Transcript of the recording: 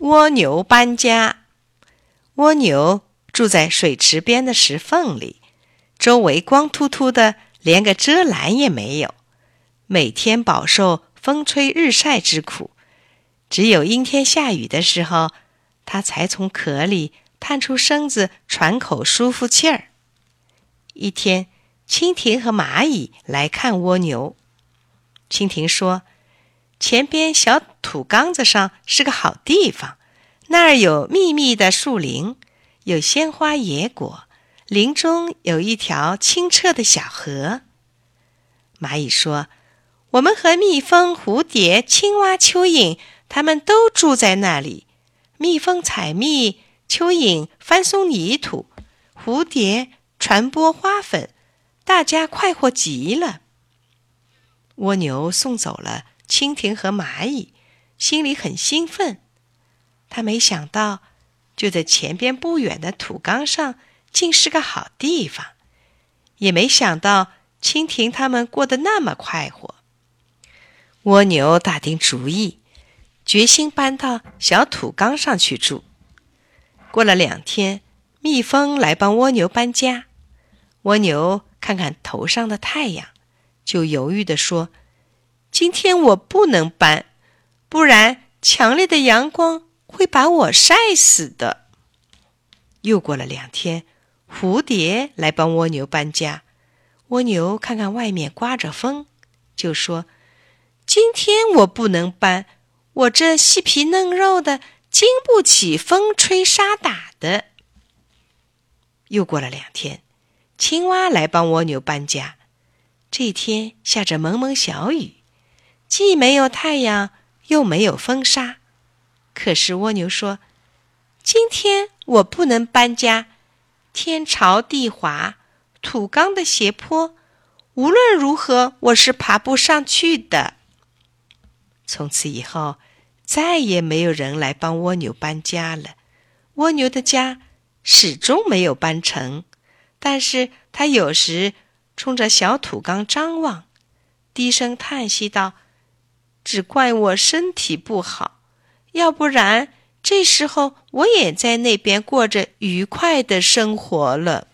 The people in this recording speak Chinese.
蜗牛搬家。蜗牛住在水池边的石缝里，周围光秃秃的，连个遮拦也没有，每天饱受风吹日晒之苦。只有阴天下雨的时候，它才从壳里探出身子喘口舒服气儿。一天，蜻蜓和蚂蚁来看蜗牛。蜻蜓说。前边小土缸子上是个好地方，那儿有密密的树林，有鲜花野果，林中有一条清澈的小河。蚂蚁说：“我们和蜜蜂、蝴蝶、青蛙、蚯蚓，它们都住在那里。蜜蜂采蜜，蚯蚓翻松泥土，蝴蝶传播花粉，大家快活极了。”蜗牛送走了。蜻蜓和蚂蚁心里很兴奋，他没想到就在前边不远的土缸上竟是个好地方，也没想到蜻蜓他们过得那么快活。蜗牛打定主意，决心搬到小土缸上去住。过了两天，蜜蜂来帮蜗牛搬家，蜗牛看看头上的太阳，就犹豫地说。今天我不能搬，不然强烈的阳光会把我晒死的。又过了两天，蝴蝶来帮蜗牛搬家。蜗牛看看外面刮着风，就说：“今天我不能搬，我这细皮嫩肉的经不起风吹沙打的。”又过了两天，青蛙来帮蜗牛搬家。这天下着蒙蒙小雨。既没有太阳，又没有风沙，可是蜗牛说：“今天我不能搬家，天潮地滑，土缸的斜坡，无论如何我是爬不上去的。”从此以后，再也没有人来帮蜗牛搬家了。蜗牛的家始终没有搬成，但是他有时冲着小土缸张望，低声叹息道。只怪我身体不好，要不然这时候我也在那边过着愉快的生活了。